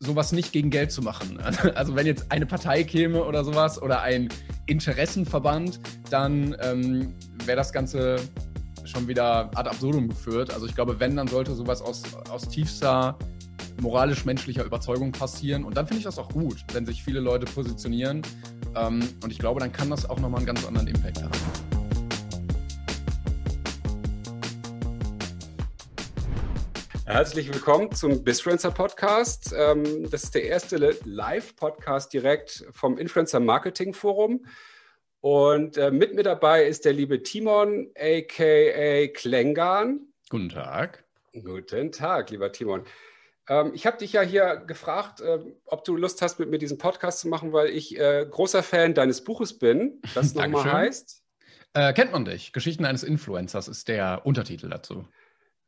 sowas nicht gegen Geld zu machen. Also wenn jetzt eine Partei käme oder sowas oder ein Interessenverband, dann ähm, wäre das Ganze schon wieder ad absurdum geführt. Also ich glaube, wenn, dann sollte sowas aus, aus tiefster moralisch-menschlicher Überzeugung passieren. Und dann finde ich das auch gut, wenn sich viele Leute positionieren. Ähm, und ich glaube, dann kann das auch nochmal einen ganz anderen Impact haben. Herzlich willkommen zum Bisfluencer Podcast. Ähm, das ist der erste Live-Podcast direkt vom Influencer Marketing Forum. Und äh, mit mir dabei ist der liebe Timon, aka Klengan. Guten Tag. Guten Tag, lieber Timon. Ähm, ich habe dich ja hier gefragt, äh, ob du Lust hast, mit mir diesen Podcast zu machen, weil ich äh, großer Fan deines Buches bin, das nochmal heißt. Äh, kennt man dich? Geschichten eines Influencers ist der Untertitel dazu.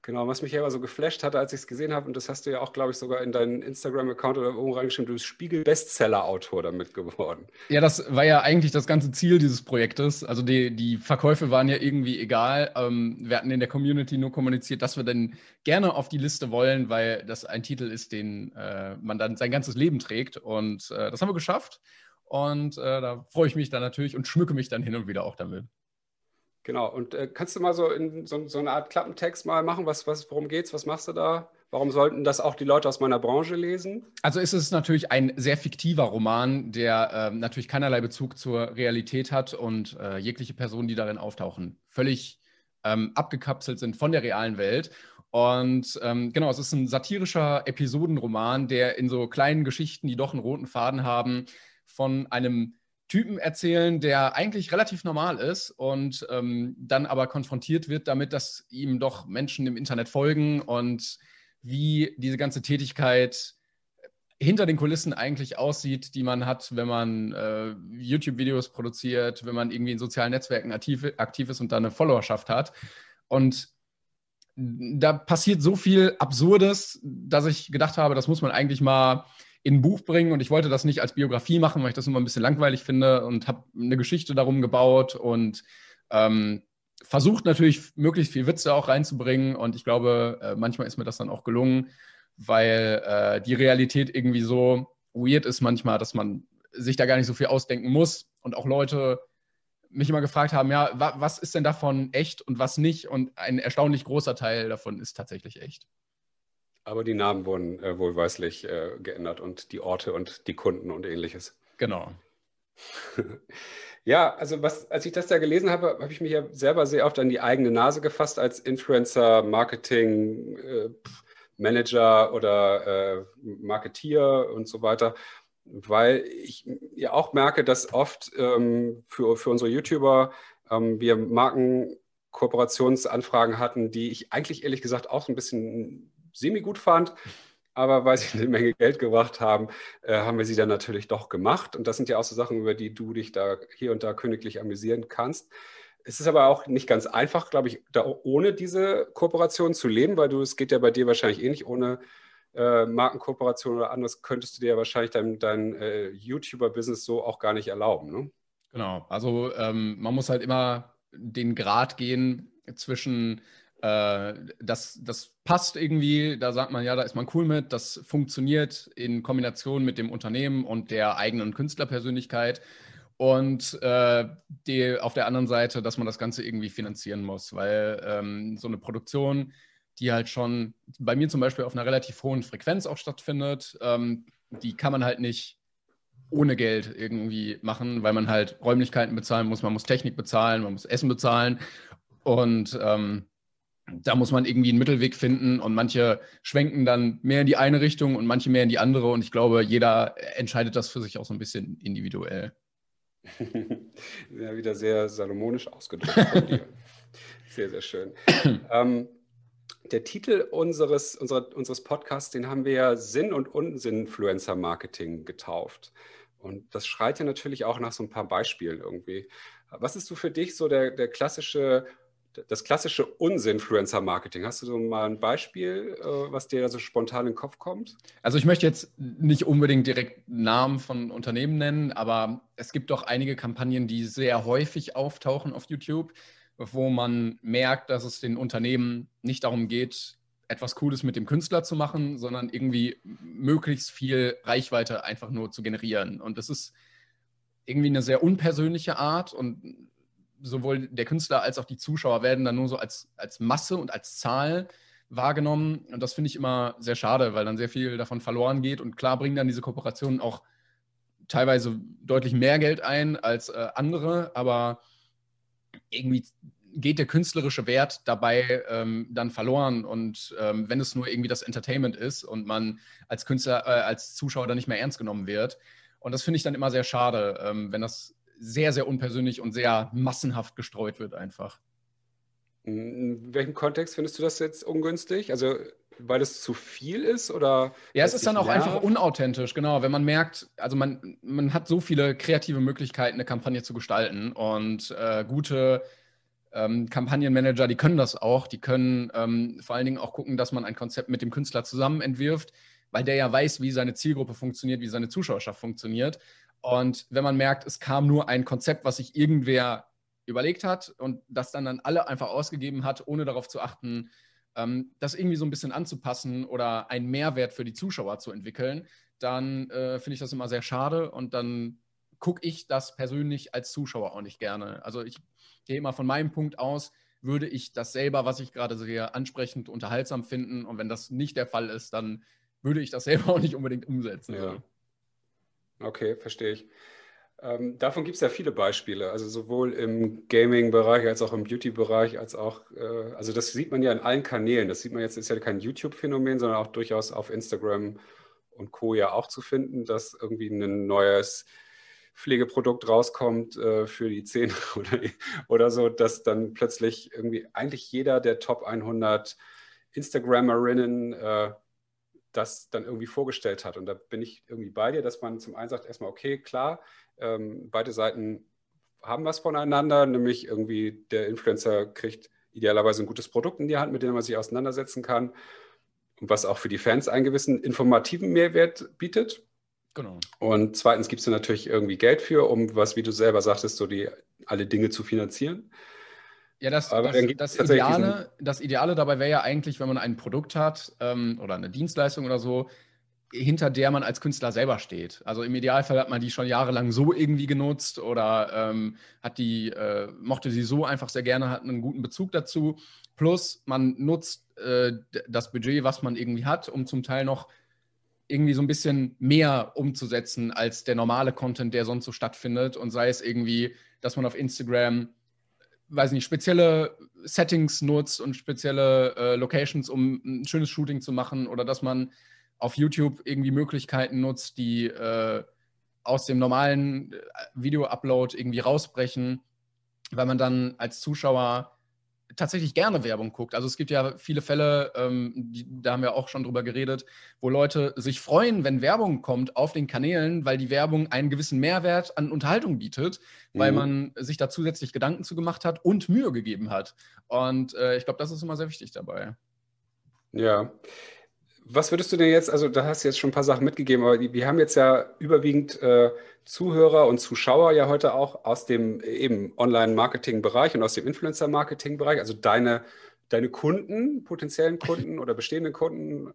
Genau, was mich ja immer so geflasht hatte, als ich es gesehen habe, und das hast du ja auch, glaube ich, sogar in deinen Instagram-Account oder irgendwo reingeschrieben, du bist Spiegel-Bestseller-Autor damit geworden. Ja, das war ja eigentlich das ganze Ziel dieses Projektes. Also die, die Verkäufe waren ja irgendwie egal. Ähm, wir hatten in der Community nur kommuniziert, dass wir dann gerne auf die Liste wollen, weil das ein Titel ist, den äh, man dann sein ganzes Leben trägt. Und äh, das haben wir geschafft. Und äh, da freue ich mich dann natürlich und schmücke mich dann hin und wieder auch damit. Genau, und äh, kannst du mal so in so, so, eine Art Klappentext mal machen? Was, was, worum geht's? Was machst du da? Warum sollten das auch die Leute aus meiner Branche lesen? Also ist es natürlich ein sehr fiktiver Roman, der äh, natürlich keinerlei Bezug zur Realität hat und äh, jegliche Personen, die darin auftauchen, völlig ähm, abgekapselt sind von der realen Welt. Und ähm, genau, es ist ein satirischer Episodenroman, der in so kleinen Geschichten, die doch einen roten Faden haben, von einem Typen erzählen, der eigentlich relativ normal ist und ähm, dann aber konfrontiert wird damit, dass ihm doch Menschen im Internet folgen und wie diese ganze Tätigkeit hinter den Kulissen eigentlich aussieht, die man hat, wenn man äh, YouTube-Videos produziert, wenn man irgendwie in sozialen Netzwerken aktiv, aktiv ist und da eine Followerschaft hat. Und da passiert so viel Absurdes, dass ich gedacht habe, das muss man eigentlich mal in ein Buch bringen. Und ich wollte das nicht als Biografie machen, weil ich das immer ein bisschen langweilig finde und habe eine Geschichte darum gebaut und ähm, versucht natürlich möglichst viel Witze auch reinzubringen. Und ich glaube, äh, manchmal ist mir das dann auch gelungen, weil äh, die Realität irgendwie so weird ist manchmal, dass man sich da gar nicht so viel ausdenken muss. Und auch Leute mich immer gefragt haben, ja, wa was ist denn davon echt und was nicht? Und ein erstaunlich großer Teil davon ist tatsächlich echt. Aber die Namen wurden äh, wohlweislich äh, geändert und die Orte und die Kunden und ähnliches. Genau. ja, also was, als ich das da gelesen habe, habe ich mich ja selber sehr oft an die eigene Nase gefasst als Influencer, Marketing, äh, Manager oder äh, Marketier und so weiter, weil ich ja auch merke, dass oft ähm, für, für unsere YouTuber ähm, wir Markenkooperationsanfragen hatten, die ich eigentlich ehrlich gesagt auch so ein bisschen semi-gut fand. Aber weil sie eine Menge Geld gebracht haben, äh, haben wir sie dann natürlich doch gemacht. Und das sind ja auch so Sachen, über die du dich da hier und da königlich amüsieren kannst. Es ist aber auch nicht ganz einfach, glaube ich, da ohne diese Kooperation zu leben, weil du, es geht ja bei dir wahrscheinlich ähnlich, ohne äh, Markenkooperation oder anderes könntest du dir ja wahrscheinlich dein, dein äh, YouTuber-Business so auch gar nicht erlauben. Ne? Genau, also ähm, man muss halt immer den Grad gehen zwischen äh, das, das passt irgendwie, da sagt man, ja, da ist man cool mit, das funktioniert in Kombination mit dem Unternehmen und der eigenen Künstlerpersönlichkeit. Und äh, die, auf der anderen Seite, dass man das Ganze irgendwie finanzieren muss, weil ähm, so eine Produktion, die halt schon bei mir zum Beispiel auf einer relativ hohen Frequenz auch stattfindet, ähm, die kann man halt nicht ohne Geld irgendwie machen, weil man halt Räumlichkeiten bezahlen muss, man muss Technik bezahlen, man muss Essen bezahlen. Und ähm, da muss man irgendwie einen Mittelweg finden und manche schwenken dann mehr in die eine Richtung und manche mehr in die andere und ich glaube, jeder entscheidet das für sich auch so ein bisschen individuell. ja, wieder sehr salomonisch ausgedrückt von dir. Sehr, sehr schön. ähm, der Titel unseres, unserer, unseres Podcasts, den haben wir ja Sinn- und Unsinn-Influencer-Marketing getauft. Und das schreit ja natürlich auch nach so ein paar Beispielen irgendwie. Was ist so für dich so der, der klassische das klassische Unsinfluencer-Marketing. Hast du so mal ein Beispiel, äh, was dir da so spontan in den Kopf kommt? Also ich möchte jetzt nicht unbedingt direkt Namen von Unternehmen nennen, aber es gibt doch einige Kampagnen, die sehr häufig auftauchen auf YouTube, wo man merkt, dass es den Unternehmen nicht darum geht, etwas Cooles mit dem Künstler zu machen, sondern irgendwie möglichst viel Reichweite einfach nur zu generieren. Und das ist irgendwie eine sehr unpersönliche Art und sowohl der Künstler als auch die Zuschauer werden dann nur so als, als Masse und als Zahl wahrgenommen. Und das finde ich immer sehr schade, weil dann sehr viel davon verloren geht. Und klar bringen dann diese Kooperationen auch teilweise deutlich mehr Geld ein als äh, andere, aber irgendwie geht der künstlerische Wert dabei ähm, dann verloren. Und ähm, wenn es nur irgendwie das Entertainment ist und man als Künstler, äh, als Zuschauer dann nicht mehr ernst genommen wird. Und das finde ich dann immer sehr schade, ähm, wenn das sehr, sehr unpersönlich und sehr massenhaft gestreut wird einfach. In welchem Kontext findest du das jetzt ungünstig? Also weil es zu viel ist oder? Ja, es ist dann auch nervt? einfach unauthentisch, genau. Wenn man merkt, also man, man hat so viele kreative Möglichkeiten, eine Kampagne zu gestalten und äh, gute ähm, Kampagnenmanager, die können das auch. Die können ähm, vor allen Dingen auch gucken, dass man ein Konzept mit dem Künstler zusammen entwirft, weil der ja weiß, wie seine Zielgruppe funktioniert, wie seine Zuschauerschaft funktioniert. Und wenn man merkt, es kam nur ein Konzept, was sich irgendwer überlegt hat und das dann dann alle einfach ausgegeben hat, ohne darauf zu achten, ähm, das irgendwie so ein bisschen anzupassen oder einen Mehrwert für die Zuschauer zu entwickeln, dann äh, finde ich das immer sehr schade und dann gucke ich das persönlich als Zuschauer auch nicht gerne. Also ich gehe immer von meinem Punkt aus, würde ich das selber, was ich gerade sehe, ansprechend, unterhaltsam finden. Und wenn das nicht der Fall ist, dann würde ich das selber auch nicht unbedingt umsetzen. Ja. Okay, verstehe ich. Ähm, davon gibt es ja viele Beispiele, also sowohl im Gaming-Bereich als auch im Beauty-Bereich, als auch, äh, also das sieht man ja in allen Kanälen. Das sieht man jetzt, ist ja kein YouTube-Phänomen, sondern auch durchaus auf Instagram und Co. ja auch zu finden, dass irgendwie ein neues Pflegeprodukt rauskommt äh, für die Zähne oder, oder so, dass dann plötzlich irgendwie eigentlich jeder der Top 100 Instagrammerinnen äh, das dann irgendwie vorgestellt hat. Und da bin ich irgendwie bei dir, dass man zum einen sagt, erstmal, okay, klar, ähm, beide Seiten haben was voneinander, nämlich irgendwie der Influencer kriegt idealerweise ein gutes Produkt in die Hand, mit dem man sich auseinandersetzen kann und was auch für die Fans einen gewissen informativen Mehrwert bietet. Genau. Und zweitens gibst du natürlich irgendwie Geld für, um was, wie du selber sagtest, so die alle Dinge zu finanzieren. Ja, das, das, das, Ideale, das Ideale dabei wäre ja eigentlich, wenn man ein Produkt hat ähm, oder eine Dienstleistung oder so, hinter der man als Künstler selber steht. Also im Idealfall hat man die schon jahrelang so irgendwie genutzt oder ähm, hat die, äh, mochte sie so einfach sehr gerne, hat einen guten Bezug dazu. Plus man nutzt äh, das Budget, was man irgendwie hat, um zum Teil noch irgendwie so ein bisschen mehr umzusetzen als der normale Content, der sonst so stattfindet. Und sei es irgendwie, dass man auf Instagram, weiß nicht, spezielle Settings nutzt und spezielle äh, Locations, um ein schönes Shooting zu machen oder dass man auf YouTube irgendwie Möglichkeiten nutzt, die äh, aus dem normalen äh, Video-Upload irgendwie rausbrechen, weil man dann als Zuschauer tatsächlich gerne Werbung guckt. Also es gibt ja viele Fälle, ähm, die, da haben wir auch schon drüber geredet, wo Leute sich freuen, wenn Werbung kommt auf den Kanälen, weil die Werbung einen gewissen Mehrwert an Unterhaltung bietet, mhm. weil man sich da zusätzlich Gedanken zu gemacht hat und Mühe gegeben hat. Und äh, ich glaube, das ist immer sehr wichtig dabei. Ja, was würdest du denn jetzt, also da hast du jetzt schon ein paar Sachen mitgegeben, aber wir haben jetzt ja überwiegend äh, Zuhörer und Zuschauer ja heute auch aus dem eben Online-Marketing-Bereich und aus dem Influencer-Marketing-Bereich, also deine, deine Kunden, potenziellen Kunden oder bestehenden Kunden.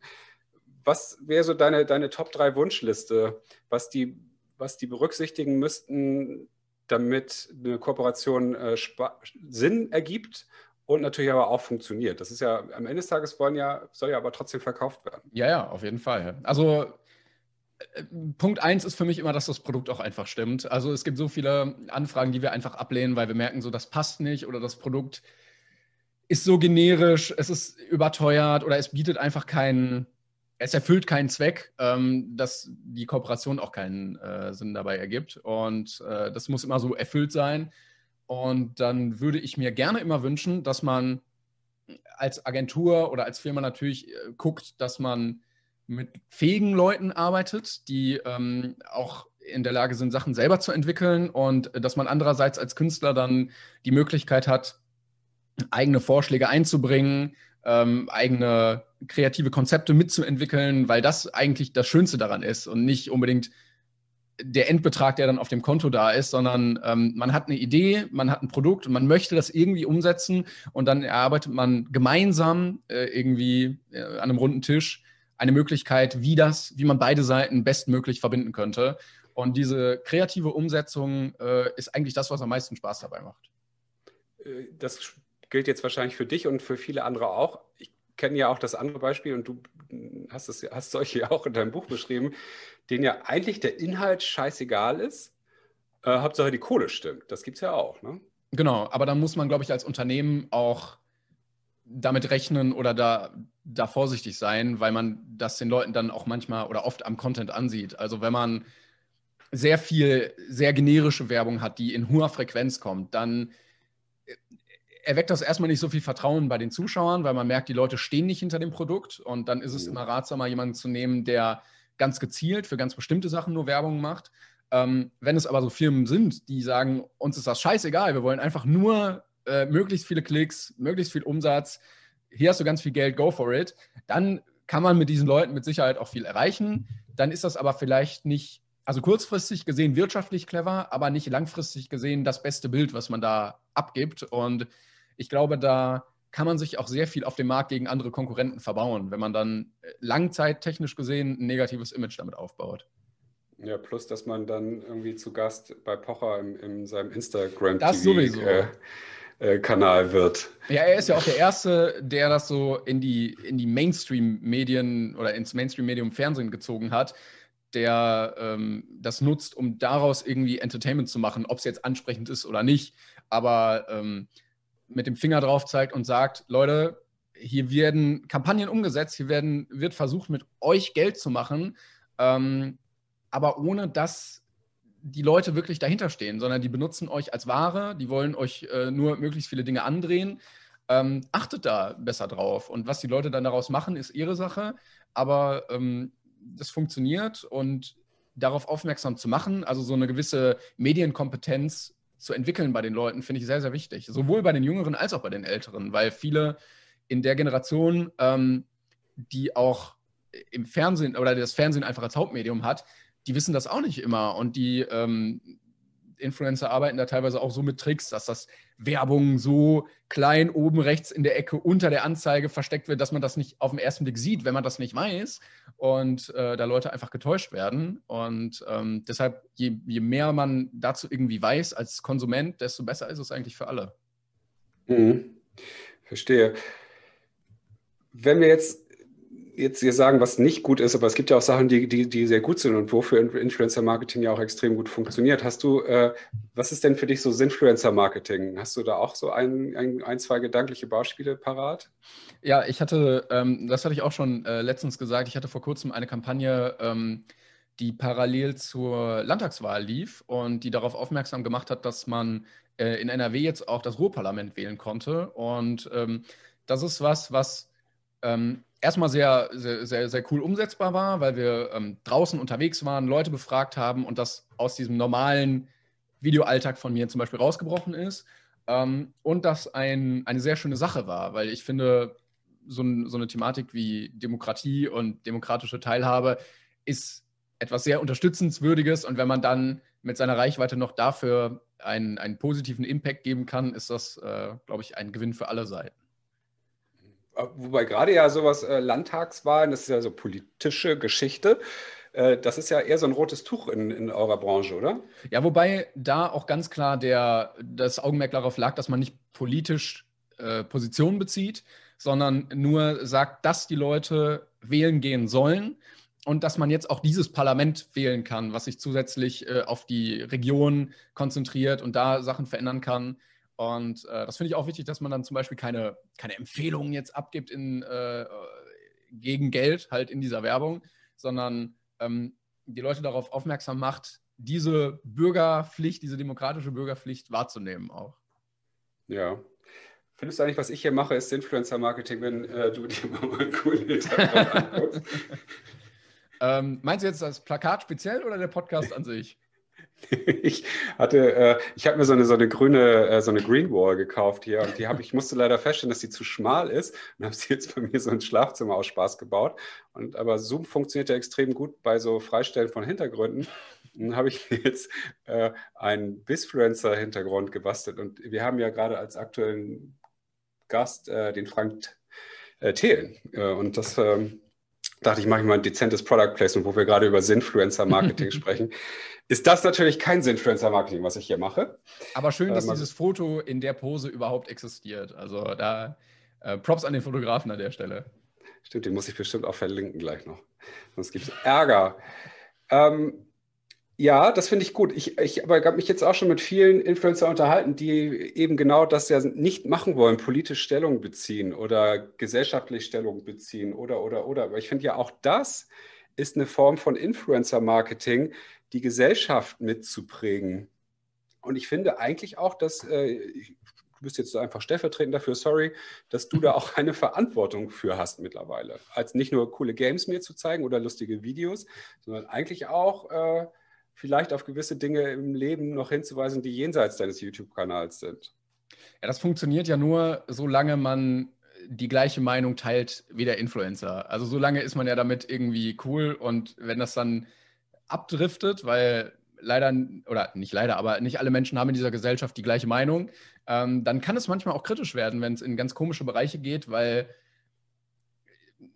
Was wäre so deine, deine Top 3 Wunschliste, was die, was die berücksichtigen müssten, damit eine Kooperation äh, Sinn ergibt und natürlich aber auch funktioniert. Das ist ja am Ende des Tages wollen ja, soll ja aber trotzdem verkauft werden. Ja, ja, auf jeden Fall. Also äh, Punkt eins ist für mich immer, dass das Produkt auch einfach stimmt. Also es gibt so viele Anfragen, die wir einfach ablehnen, weil wir merken, so das passt nicht oder das Produkt ist so generisch, es ist überteuert oder es bietet einfach keinen, es erfüllt keinen Zweck, ähm, dass die Kooperation auch keinen äh, Sinn dabei ergibt. Und äh, das muss immer so erfüllt sein. Und dann würde ich mir gerne immer wünschen, dass man als Agentur oder als Firma natürlich äh, guckt, dass man mit fähigen Leuten arbeitet, die ähm, auch in der Lage sind, Sachen selber zu entwickeln und dass man andererseits als Künstler dann die Möglichkeit hat, eigene Vorschläge einzubringen, ähm, eigene kreative Konzepte mitzuentwickeln, weil das eigentlich das Schönste daran ist und nicht unbedingt der Endbetrag, der dann auf dem Konto da ist, sondern ähm, man hat eine Idee, man hat ein Produkt und man möchte das irgendwie umsetzen und dann erarbeitet man gemeinsam äh, irgendwie äh, an einem runden Tisch eine Möglichkeit, wie das, wie man beide Seiten bestmöglich verbinden könnte. Und diese kreative Umsetzung äh, ist eigentlich das, was am meisten Spaß dabei macht. Äh, das gilt jetzt wahrscheinlich für dich und für viele andere auch. Ich kenne ja auch das andere Beispiel und du hast es hast solche auch in deinem Buch beschrieben, denen ja eigentlich der Inhalt scheißegal ist. Äh, Hauptsache die Kohle stimmt. Das gibt es ja auch, ne? Genau, aber dann muss man, glaube ich, als Unternehmen auch damit rechnen oder da, da vorsichtig sein, weil man das den Leuten dann auch manchmal oder oft am Content ansieht. Also wenn man sehr viel, sehr generische Werbung hat, die in hoher Frequenz kommt, dann erweckt das erstmal nicht so viel Vertrauen bei den Zuschauern, weil man merkt, die Leute stehen nicht hinter dem Produkt und dann ist es immer ratsamer, jemanden zu nehmen, der ganz gezielt für ganz bestimmte Sachen nur Werbung macht. Ähm, wenn es aber so Firmen sind, die sagen, uns ist das scheißegal, wir wollen einfach nur äh, möglichst viele Klicks, möglichst viel Umsatz, hier hast du ganz viel Geld, go for it, dann kann man mit diesen Leuten mit Sicherheit auch viel erreichen. Dann ist das aber vielleicht nicht, also kurzfristig gesehen wirtschaftlich clever, aber nicht langfristig gesehen das beste Bild, was man da abgibt. Und ich glaube, da kann man sich auch sehr viel auf dem Markt gegen andere Konkurrenten verbauen, wenn man dann äh, langzeittechnisch gesehen ein negatives Image damit aufbaut. Ja, plus, dass man dann irgendwie zu Gast bei Pocher in, in seinem Instagram. Äh, äh, Kanal wird. Ja, er ist ja auch der Erste, der das so in die, in die Mainstream-Medien oder ins Mainstream-Medium Fernsehen gezogen hat, der ähm, das nutzt, um daraus irgendwie Entertainment zu machen, ob es jetzt ansprechend ist oder nicht. Aber ähm, mit dem Finger drauf zeigt und sagt, Leute, hier werden Kampagnen umgesetzt, hier werden, wird versucht, mit euch Geld zu machen, ähm, aber ohne dass die Leute wirklich dahinter stehen, sondern die benutzen euch als Ware, die wollen euch äh, nur möglichst viele Dinge andrehen. Ähm, achtet da besser drauf. Und was die Leute dann daraus machen, ist ihre Sache. Aber ähm, das funktioniert und darauf aufmerksam zu machen, also so eine gewisse Medienkompetenz zu entwickeln bei den Leuten, finde ich sehr, sehr wichtig. Sowohl bei den Jüngeren als auch bei den Älteren, weil viele in der Generation, ähm, die auch im Fernsehen oder das Fernsehen einfach als Hauptmedium hat, die wissen das auch nicht immer. Und die ähm, Influencer arbeiten da teilweise auch so mit Tricks, dass das Werbung so klein oben rechts in der Ecke unter der Anzeige versteckt wird, dass man das nicht auf den ersten Blick sieht, wenn man das nicht weiß und äh, da Leute einfach getäuscht werden. Und ähm, deshalb, je, je, mehr man dazu irgendwie weiß als Konsument, desto besser ist es eigentlich für alle. Mhm. Verstehe. Wenn wir jetzt jetzt hier sagen, was nicht gut ist, aber es gibt ja auch Sachen, die, die, die sehr gut sind und wofür Influencer-Marketing ja auch extrem gut funktioniert. Hast du, äh, was ist denn für dich so Influencer-Marketing? Hast du da auch so ein, ein, ein, zwei gedankliche Beispiele parat? Ja, ich hatte, ähm, das hatte ich auch schon äh, letztens gesagt, ich hatte vor kurzem eine Kampagne, ähm, die parallel zur Landtagswahl lief und die darauf aufmerksam gemacht hat, dass man äh, in NRW jetzt auch das Ruhrparlament wählen konnte. Und ähm, das ist was, was ähm, erstmal sehr, sehr, sehr, sehr cool umsetzbar war, weil wir ähm, draußen unterwegs waren, Leute befragt haben und das aus diesem normalen Videoalltag von mir zum Beispiel rausgebrochen ist. Ähm, und das ein, eine sehr schöne Sache war, weil ich finde, so, ein, so eine Thematik wie Demokratie und demokratische Teilhabe ist etwas sehr Unterstützenswürdiges. Und wenn man dann mit seiner Reichweite noch dafür einen, einen positiven Impact geben kann, ist das, äh, glaube ich, ein Gewinn für alle Seiten. Wobei gerade ja sowas äh, Landtagswahlen, das ist ja so politische Geschichte. Äh, das ist ja eher so ein rotes Tuch in, in eurer Branche, oder? Ja, wobei da auch ganz klar der, das Augenmerk darauf lag, dass man nicht politisch äh, Position bezieht, sondern nur sagt, dass die Leute wählen gehen sollen und dass man jetzt auch dieses Parlament wählen kann, was sich zusätzlich äh, auf die Region konzentriert und da Sachen verändern kann. Und äh, das finde ich auch wichtig, dass man dann zum Beispiel keine, keine Empfehlungen jetzt abgibt in, äh, gegen Geld halt in dieser Werbung, sondern ähm, die Leute darauf aufmerksam macht, diese Bürgerpflicht, diese demokratische Bürgerpflicht wahrzunehmen auch. Ja. Findest du eigentlich, was ich hier mache, ist Influencer-Marketing, wenn äh, du dir mal einen coolen Hintergrund anguckst? ähm, meinst du jetzt das Plakat speziell oder der Podcast an sich? Ich hatte, äh, ich habe mir so eine, so eine grüne, äh, so eine Green Wall gekauft hier und die habe ich musste leider feststellen, dass sie zu schmal ist und habe sie jetzt bei mir so ins Schlafzimmer aus Spaß gebaut. Und aber Zoom funktioniert ja extrem gut bei so Freistellen von Hintergründen. habe ich jetzt äh, einen Bisfluencer-Hintergrund gebastelt. Und wir haben ja gerade als aktuellen Gast äh, den Frank äh, Thelen. Äh, und das ähm, dachte ich, mache ich mal ein dezentes Product Placement, wo wir gerade über Sinfluencer-Marketing sprechen. Ist das natürlich kein Sinfluencer-Marketing, was ich hier mache. Aber schön, dass ähm, dieses Foto in der Pose überhaupt existiert. Also da äh, Props an den Fotografen an der Stelle. Stimmt, den muss ich bestimmt auch verlinken gleich noch. Sonst gibt es Ärger. Ähm, ja, das finde ich gut. Ich, ich aber habe mich jetzt auch schon mit vielen Influencer unterhalten, die eben genau das ja nicht machen wollen, politisch Stellung beziehen oder gesellschaftlich Stellung beziehen oder, oder, oder. Aber ich finde ja auch das ist eine Form von Influencer-Marketing, die Gesellschaft mitzuprägen. Und ich finde eigentlich auch, dass, äh, du bist jetzt so einfach stellvertretend dafür, sorry, dass du da auch eine Verantwortung für hast mittlerweile. Als nicht nur coole Games mir zu zeigen oder lustige Videos, sondern eigentlich auch äh, vielleicht auf gewisse Dinge im Leben noch hinzuweisen, die jenseits deines YouTube-Kanals sind. Ja, das funktioniert ja nur, solange man die gleiche Meinung teilt wie der Influencer. Also solange ist man ja damit irgendwie cool und wenn das dann abdriftet, weil leider, oder nicht leider, aber nicht alle Menschen haben in dieser Gesellschaft die gleiche Meinung, ähm, dann kann es manchmal auch kritisch werden, wenn es in ganz komische Bereiche geht, weil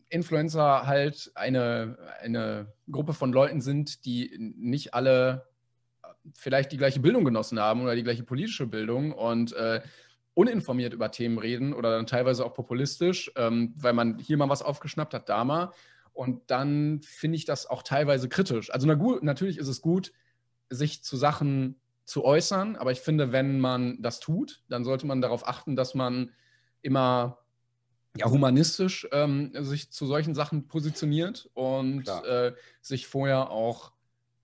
Influencer halt eine, eine Gruppe von Leuten sind, die nicht alle vielleicht die gleiche Bildung genossen haben oder die gleiche politische Bildung und äh, uninformiert über Themen reden oder dann teilweise auch populistisch, ähm, weil man hier mal was aufgeschnappt hat, da mal. Und dann finde ich das auch teilweise kritisch. Also na gut, natürlich ist es gut, sich zu Sachen zu äußern, aber ich finde, wenn man das tut, dann sollte man darauf achten, dass man immer ja, humanistisch ähm, sich zu solchen Sachen positioniert und äh, sich vorher auch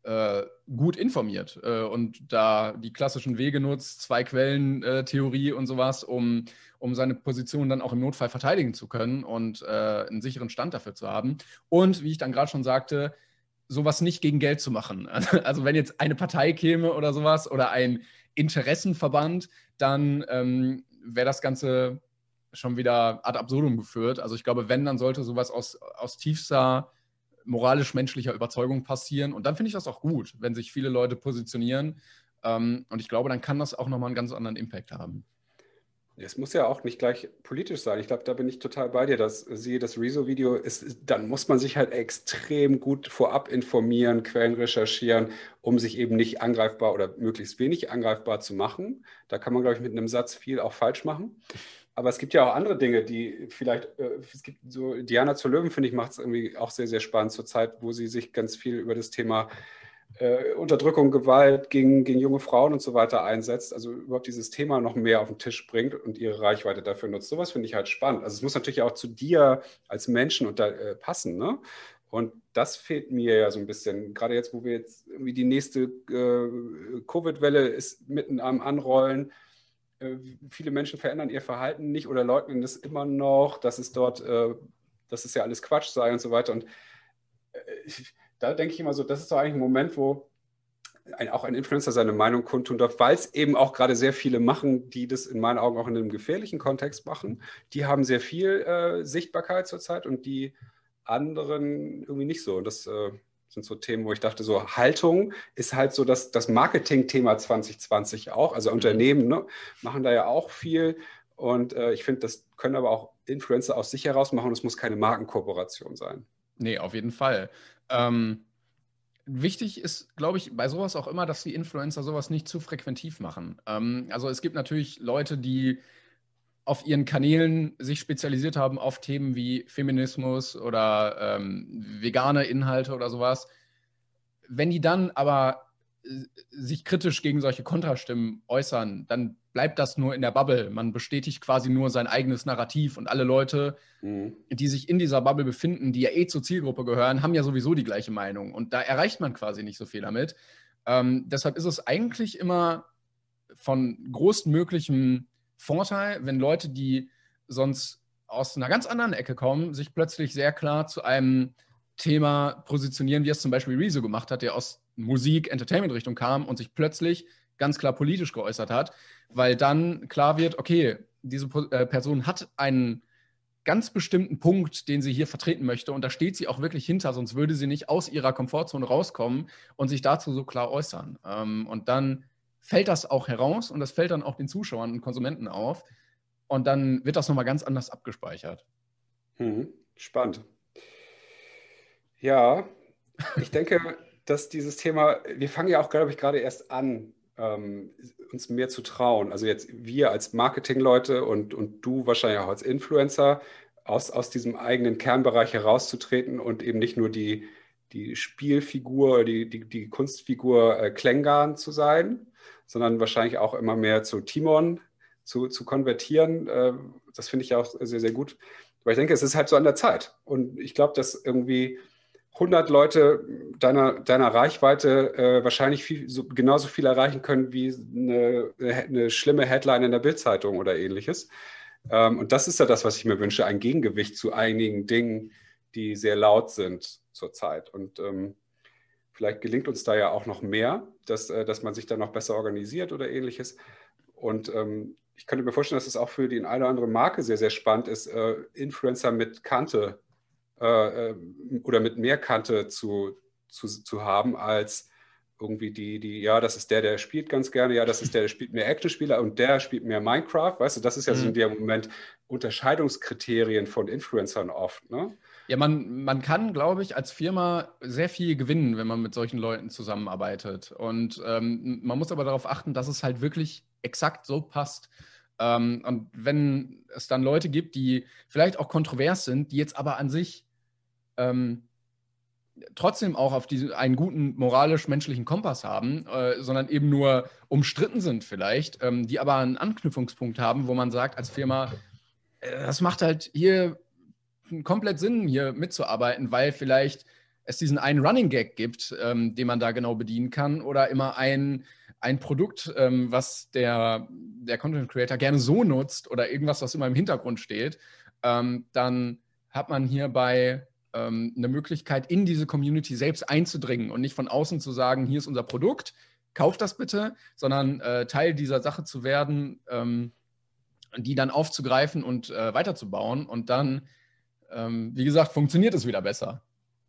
äh, gut informiert äh, und da die klassischen Wege nutzt, zwei Quellen äh, Theorie und sowas, um, um seine Position dann auch im Notfall verteidigen zu können und äh, einen sicheren Stand dafür zu haben. Und wie ich dann gerade schon sagte, sowas nicht gegen Geld zu machen. Also wenn jetzt eine Partei käme oder sowas oder ein Interessenverband, dann ähm, wäre das Ganze schon wieder ad absurdum geführt. Also ich glaube, wenn, dann sollte sowas aus, aus tiefster moralisch-menschlicher Überzeugung passieren. Und dann finde ich das auch gut, wenn sich viele Leute positionieren. Ähm, und ich glaube, dann kann das auch nochmal einen ganz anderen Impact haben. Es muss ja auch nicht gleich politisch sein. Ich glaube, da bin ich total bei dir. Dass siehe das Rezo-Video ist, dann muss man sich halt extrem gut vorab informieren, Quellen recherchieren, um sich eben nicht angreifbar oder möglichst wenig angreifbar zu machen. Da kann man, glaube ich, mit einem Satz viel auch falsch machen. Aber es gibt ja auch andere Dinge, die vielleicht, äh, es gibt so, Diana zur Löwen, finde ich, macht es irgendwie auch sehr, sehr spannend zur Zeit, wo sie sich ganz viel über das Thema äh, Unterdrückung, Gewalt gegen, gegen junge Frauen und so weiter einsetzt, also überhaupt dieses Thema noch mehr auf den Tisch bringt und ihre Reichweite dafür nutzt. Sowas finde ich halt spannend. Also es muss natürlich auch zu dir als Menschen unter, äh, passen, ne? Und das fehlt mir ja so ein bisschen, gerade jetzt, wo wir jetzt irgendwie die nächste äh, Covid-Welle ist mitten am Anrollen viele Menschen verändern ihr Verhalten nicht oder leugnen es immer noch, dass es dort, äh, dass es ja alles Quatsch sei und so weiter. Und äh, da denke ich immer so, das ist doch eigentlich ein Moment, wo ein, auch ein Influencer seine Meinung kundtun darf, weil es eben auch gerade sehr viele machen, die das in meinen Augen auch in einem gefährlichen Kontext machen. Die haben sehr viel äh, Sichtbarkeit zurzeit und die anderen irgendwie nicht so. Und das äh, sind so Themen, wo ich dachte, so Haltung ist halt so das, das Marketing-Thema 2020 auch. Also Unternehmen ne, machen da ja auch viel. Und äh, ich finde, das können aber auch Influencer aus sich heraus machen. Es muss keine Markenkooperation sein. Nee, auf jeden Fall. Ähm, wichtig ist, glaube ich, bei sowas auch immer, dass die Influencer sowas nicht zu frequentiv machen. Ähm, also es gibt natürlich Leute, die auf ihren Kanälen sich spezialisiert haben auf Themen wie Feminismus oder ähm, vegane Inhalte oder sowas. Wenn die dann aber äh, sich kritisch gegen solche Kontrastimmen äußern, dann bleibt das nur in der Bubble. Man bestätigt quasi nur sein eigenes Narrativ und alle Leute, mhm. die sich in dieser Bubble befinden, die ja eh zur Zielgruppe gehören, haben ja sowieso die gleiche Meinung und da erreicht man quasi nicht so viel damit. Ähm, deshalb ist es eigentlich immer von größtmöglichem Vorteil, wenn Leute, die sonst aus einer ganz anderen Ecke kommen, sich plötzlich sehr klar zu einem Thema positionieren, wie es zum Beispiel Rezo gemacht hat, der aus Musik, Entertainment-Richtung kam und sich plötzlich ganz klar politisch geäußert hat, weil dann klar wird, okay, diese äh, Person hat einen ganz bestimmten Punkt, den sie hier vertreten möchte. Und da steht sie auch wirklich hinter, sonst würde sie nicht aus ihrer Komfortzone rauskommen und sich dazu so klar äußern. Ähm, und dann fällt das auch heraus und das fällt dann auch den Zuschauern und Konsumenten auf. Und dann wird das nochmal ganz anders abgespeichert. Mhm. Spannend. Ja, ich denke, dass dieses Thema, wir fangen ja auch, glaube ich, gerade erst an, ähm, uns mehr zu trauen. Also jetzt wir als Marketingleute und, und du wahrscheinlich auch als Influencer aus, aus diesem eigenen Kernbereich herauszutreten und eben nicht nur die, die Spielfigur, die, die, die Kunstfigur äh, Klengarn zu sein, sondern wahrscheinlich auch immer mehr zu Timon zu, zu konvertieren. Äh, das finde ich auch sehr, sehr gut. Weil ich denke, es ist halt so an der Zeit. Und ich glaube, dass irgendwie 100 Leute deiner, deiner Reichweite äh, wahrscheinlich viel, so, genauso viel erreichen können wie eine, eine schlimme Headline in der Bildzeitung oder ähnliches. Ähm, und das ist ja das, was ich mir wünsche, ein Gegengewicht zu einigen Dingen, die sehr laut sind zurzeit. Und ähm, vielleicht gelingt uns da ja auch noch mehr, dass, äh, dass man sich da noch besser organisiert oder ähnliches. Und ähm, ich könnte mir vorstellen, dass es auch für die eine oder andere Marke sehr, sehr spannend ist, äh, Influencer mit Kante äh, äh, oder mit mehr Kante zu, zu, zu haben als irgendwie die, die, ja, das ist der, der spielt ganz gerne, ja, das ist der, der spielt mehr Actionspieler und der spielt mehr Minecraft, weißt du, das ist ja mhm. so in dem Moment Unterscheidungskriterien von Influencern oft, ne? Ja, man, man kann, glaube ich, als Firma sehr viel gewinnen, wenn man mit solchen Leuten zusammenarbeitet. Und ähm, man muss aber darauf achten, dass es halt wirklich exakt so passt. Ähm, und wenn es dann Leute gibt, die vielleicht auch kontrovers sind, die jetzt aber an sich ähm, trotzdem auch auf diesen, einen guten moralisch-menschlichen Kompass haben, äh, sondern eben nur umstritten sind vielleicht, ähm, die aber einen Anknüpfungspunkt haben, wo man sagt als Firma, äh, das macht halt hier komplett Sinn, hier mitzuarbeiten, weil vielleicht es diesen einen Running Gag gibt, ähm, den man da genau bedienen kann, oder immer ein, ein Produkt, ähm, was der, der Content Creator gerne so nutzt oder irgendwas, was immer im Hintergrund steht, ähm, dann hat man hierbei ähm, eine Möglichkeit, in diese Community selbst einzudringen und nicht von außen zu sagen, hier ist unser Produkt, kauft das bitte, sondern äh, Teil dieser Sache zu werden, ähm, die dann aufzugreifen und äh, weiterzubauen. Und dann, ähm, wie gesagt, funktioniert es wieder besser.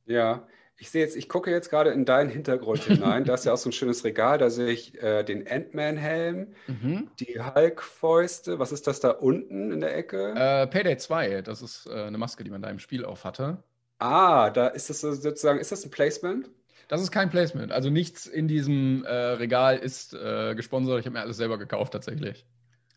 Ja, ich sehe jetzt, ich gucke jetzt gerade in deinen Hintergrund hinein. da ist ja auch so ein schönes Regal. Da sehe ich äh, den Ant-Man-Helm, mhm. die Hulk-Fäuste. Was ist das da unten in der Ecke? Äh, Payday 2, das ist äh, eine Maske, die man da im Spiel auf hatte. Ah, da ist das sozusagen, ist das ein Placement? Das ist kein Placement. Also nichts in diesem äh, Regal ist äh, gesponsert. Ich habe mir alles selber gekauft tatsächlich.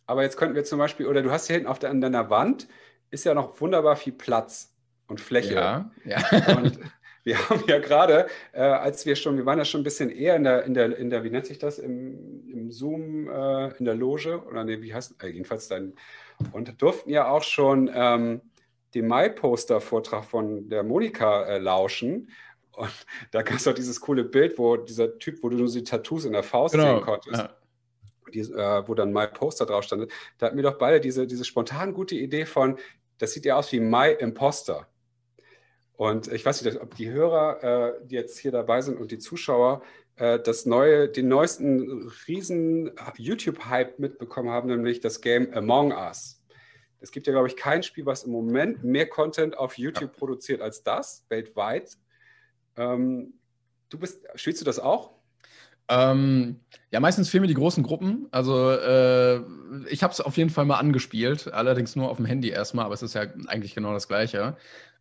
Aber jetzt könnten wir zum Beispiel, oder du hast hier hinten auf der, an deiner Wand, ist ja noch wunderbar viel Platz und Fläche. Ja, ja. Und wir haben ja gerade, äh, als wir schon, wir waren ja schon ein bisschen eher in der, in der, in der wie nennt sich das, im, im Zoom, äh, in der Loge, oder nee, wie heißt, äh, jedenfalls dann, und durften ja auch schon ähm, dem Mai-Poster-Vortrag von der Monika äh, lauschen. Und da gab es auch dieses coole Bild, wo dieser Typ, wo du nur die Tattoos in der Faust genau. sehen konntest. Ja. Die, äh, wo dann My Poster drauf stand. Da hatten wir doch beide diese, diese spontan gute Idee von, das sieht ja aus wie My Imposter. Und ich weiß nicht, ob die Hörer, äh, die jetzt hier dabei sind und die Zuschauer, äh, das neue, den neuesten riesen YouTube-Hype mitbekommen haben, nämlich das Game Among Us. Es gibt ja, glaube ich, kein Spiel, was im Moment mehr Content auf YouTube ja. produziert als das, weltweit. Ähm, du bist, spielst du das auch? Ähm, ja, meistens fehlen mir die großen Gruppen. Also äh, ich habe es auf jeden Fall mal angespielt, allerdings nur auf dem Handy erstmal, aber es ist ja eigentlich genau das Gleiche.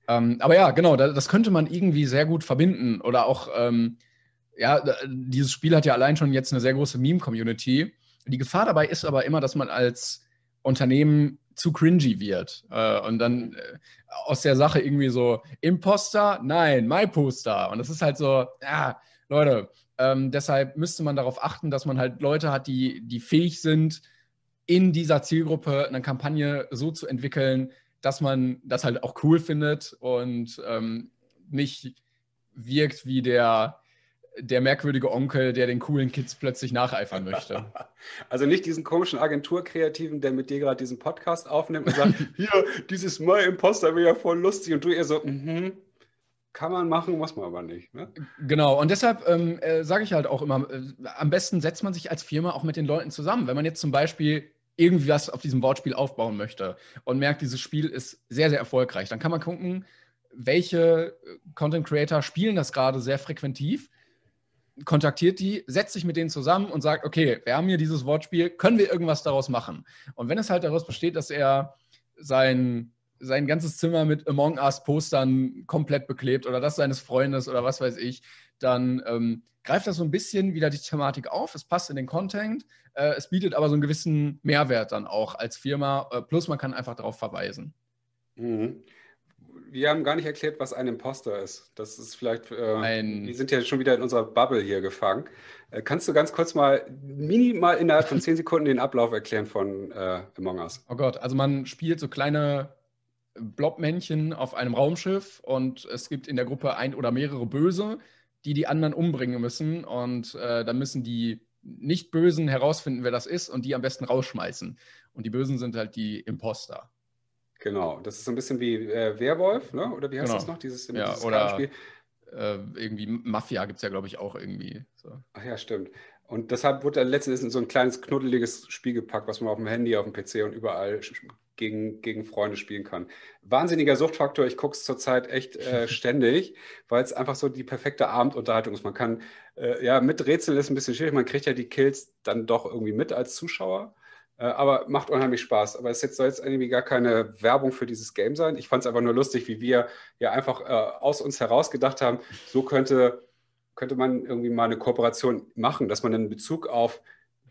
Ähm, aber ja, genau, das könnte man irgendwie sehr gut verbinden. Oder auch, ähm, ja, dieses Spiel hat ja allein schon jetzt eine sehr große Meme-Community. Die Gefahr dabei ist aber immer, dass man als Unternehmen zu cringy wird. Äh, und dann äh, aus der Sache irgendwie so, Imposter? Nein, MyPoster. Und das ist halt so, ja, Leute, ähm, deshalb müsste man darauf achten, dass man halt Leute hat, die, die fähig sind, in dieser Zielgruppe eine Kampagne so zu entwickeln, dass man das halt auch cool findet und ähm, nicht wirkt wie der der merkwürdige Onkel, der den coolen Kids plötzlich nacheifern möchte. Also nicht diesen komischen Agenturkreativen, der mit dir gerade diesen Podcast aufnimmt und sagt, hier, dieses My Imposter wäre ja voll lustig und du eher so, mhm. Kann man machen, muss man aber nicht. Ne? Genau, und deshalb ähm, äh, sage ich halt auch immer, äh, am besten setzt man sich als Firma auch mit den Leuten zusammen. Wenn man jetzt zum Beispiel irgendwie was auf diesem Wortspiel aufbauen möchte und merkt, dieses Spiel ist sehr, sehr erfolgreich, dann kann man gucken, welche Content Creator spielen das gerade sehr frequentiv, kontaktiert die, setzt sich mit denen zusammen und sagt, okay, wir haben hier dieses Wortspiel, können wir irgendwas daraus machen? Und wenn es halt daraus besteht, dass er sein, sein ganzes Zimmer mit Among Us-Postern komplett beklebt oder das seines Freundes oder was weiß ich, dann ähm, greift das so ein bisschen wieder die Thematik auf. Es passt in den Content, äh, es bietet aber so einen gewissen Mehrwert dann auch als Firma, äh, plus man kann einfach darauf verweisen. Mhm. Wir haben gar nicht erklärt, was ein Imposter ist. Das ist vielleicht, äh, ein, wir sind ja schon wieder in unserer Bubble hier gefangen. Äh, kannst du ganz kurz mal minimal innerhalb von zehn Sekunden den Ablauf erklären von äh, Among Us? Oh Gott, also man spielt so kleine Blobmännchen auf einem Raumschiff und es gibt in der Gruppe ein oder mehrere Böse, die die anderen umbringen müssen und äh, dann müssen die nicht-Bösen herausfinden, wer das ist und die am besten rausschmeißen. Und die Bösen sind halt die Imposter. Genau, das ist so ein bisschen wie äh, Werwolf, ne? oder wie heißt genau. das noch? Dieses, ja, dieses oder Spiel. Äh, irgendwie Mafia gibt es ja, glaube ich, auch irgendwie. So. Ach ja, stimmt. Und deshalb wurde dann letztendlich so ein kleines, knuddeliges Spiel gepackt, was man auf dem Handy, auf dem PC und überall gegen, gegen Freunde spielen kann. Wahnsinniger Suchtfaktor. Ich gucke es zurzeit echt äh, ständig, weil es einfach so die perfekte Abendunterhaltung ist. Man kann, äh, ja, mit Rätseln ist ein bisschen schwierig. Man kriegt ja die Kills dann doch irgendwie mit als Zuschauer. Äh, aber macht unheimlich Spaß. Aber es soll jetzt irgendwie gar keine Werbung für dieses Game sein. Ich fand es einfach nur lustig, wie wir ja einfach äh, aus uns heraus gedacht haben, so könnte, könnte man irgendwie mal eine Kooperation machen, dass man einen Bezug auf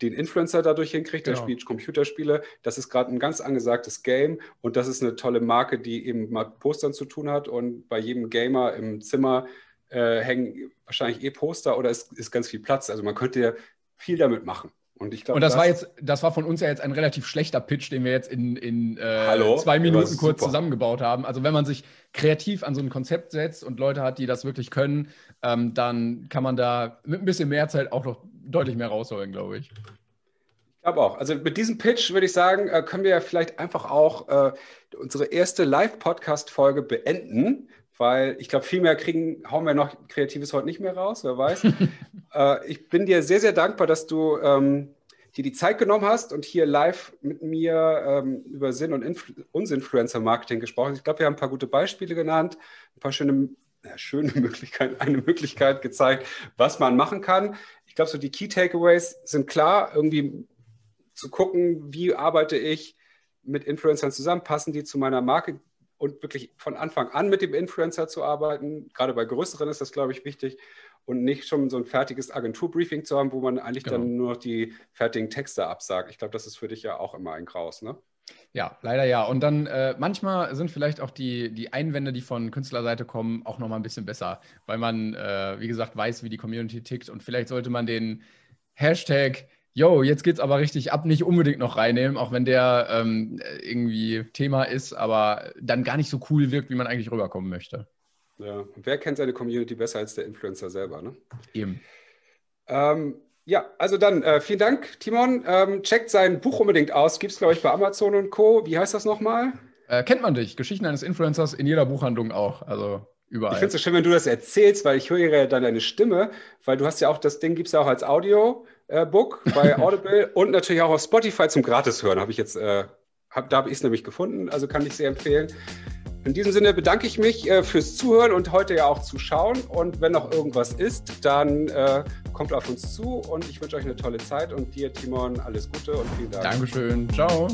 den Influencer dadurch hinkriegt, der genau. spielt Computerspiele. Das ist gerade ein ganz angesagtes Game und das ist eine tolle Marke, die eben mit Postern zu tun hat und bei jedem Gamer im Zimmer äh, hängen wahrscheinlich eh Poster oder es ist ganz viel Platz. Also man könnte ja viel damit machen. Und ich glaube, und das, das, war jetzt, das war von uns ja jetzt ein relativ schlechter Pitch, den wir jetzt in, in äh, zwei Minuten kurz super. zusammengebaut haben. Also wenn man sich kreativ an so ein Konzept setzt und Leute hat, die das wirklich können, ähm, dann kann man da mit ein bisschen mehr Zeit auch noch deutlich mehr rausholen, glaube ich. Ich glaube auch. Also mit diesem Pitch würde ich sagen, äh, können wir vielleicht einfach auch äh, unsere erste Live-Podcast-Folge beenden weil ich glaube, viel mehr kriegen, hauen wir noch Kreatives heute nicht mehr raus, wer weiß. äh, ich bin dir sehr, sehr dankbar, dass du ähm, dir die Zeit genommen hast und hier live mit mir ähm, über Sinn- und Inf Unsinfluencer-Marketing gesprochen hast. Ich glaube, wir haben ein paar gute Beispiele genannt, ein paar schöne, ja, schöne Möglichkeiten, eine Möglichkeit gezeigt, was man machen kann. Ich glaube, so die Key Takeaways sind klar, irgendwie zu gucken, wie arbeite ich mit Influencern zusammen, passen die zu meiner Marke, und wirklich von Anfang an mit dem Influencer zu arbeiten. Gerade bei größeren ist das, glaube ich, wichtig. Und nicht schon so ein fertiges Agenturbriefing zu haben, wo man eigentlich genau. dann nur noch die fertigen Texte absagt. Ich glaube, das ist für dich ja auch immer ein Graus, ne? Ja, leider ja. Und dann äh, manchmal sind vielleicht auch die, die Einwände, die von Künstlerseite kommen, auch nochmal ein bisschen besser, weil man, äh, wie gesagt, weiß, wie die Community tickt. Und vielleicht sollte man den Hashtag yo, jetzt geht's aber richtig ab, nicht unbedingt noch reinnehmen, auch wenn der ähm, irgendwie Thema ist, aber dann gar nicht so cool wirkt, wie man eigentlich rüberkommen möchte. Ja, und wer kennt seine Community besser als der Influencer selber, ne? Eben. Ähm, ja, also dann äh, vielen Dank, Timon. Ähm, checkt sein Buch unbedingt aus. Gibt es, glaube ich, bei Amazon und Co. Wie heißt das nochmal? Äh, kennt man dich. Geschichten eines Influencers in jeder Buchhandlung auch. Also überall. Ich finde es so schön, wenn du das erzählst, weil ich höre ja dann deine Stimme, weil du hast ja auch, das Ding gibt es ja auch als Audio äh, bei Audible und natürlich auch auf Spotify zum Gratis hören. Habe ich jetzt, äh, hab, da habe ich es nämlich gefunden, also kann ich sehr empfehlen. In diesem Sinne bedanke ich mich äh, fürs Zuhören und heute ja auch zuschauen. Und wenn noch irgendwas ist, dann äh, kommt auf uns zu und ich wünsche euch eine tolle Zeit und dir, Timon, alles Gute und vielen Dank. Dankeschön. Ciao.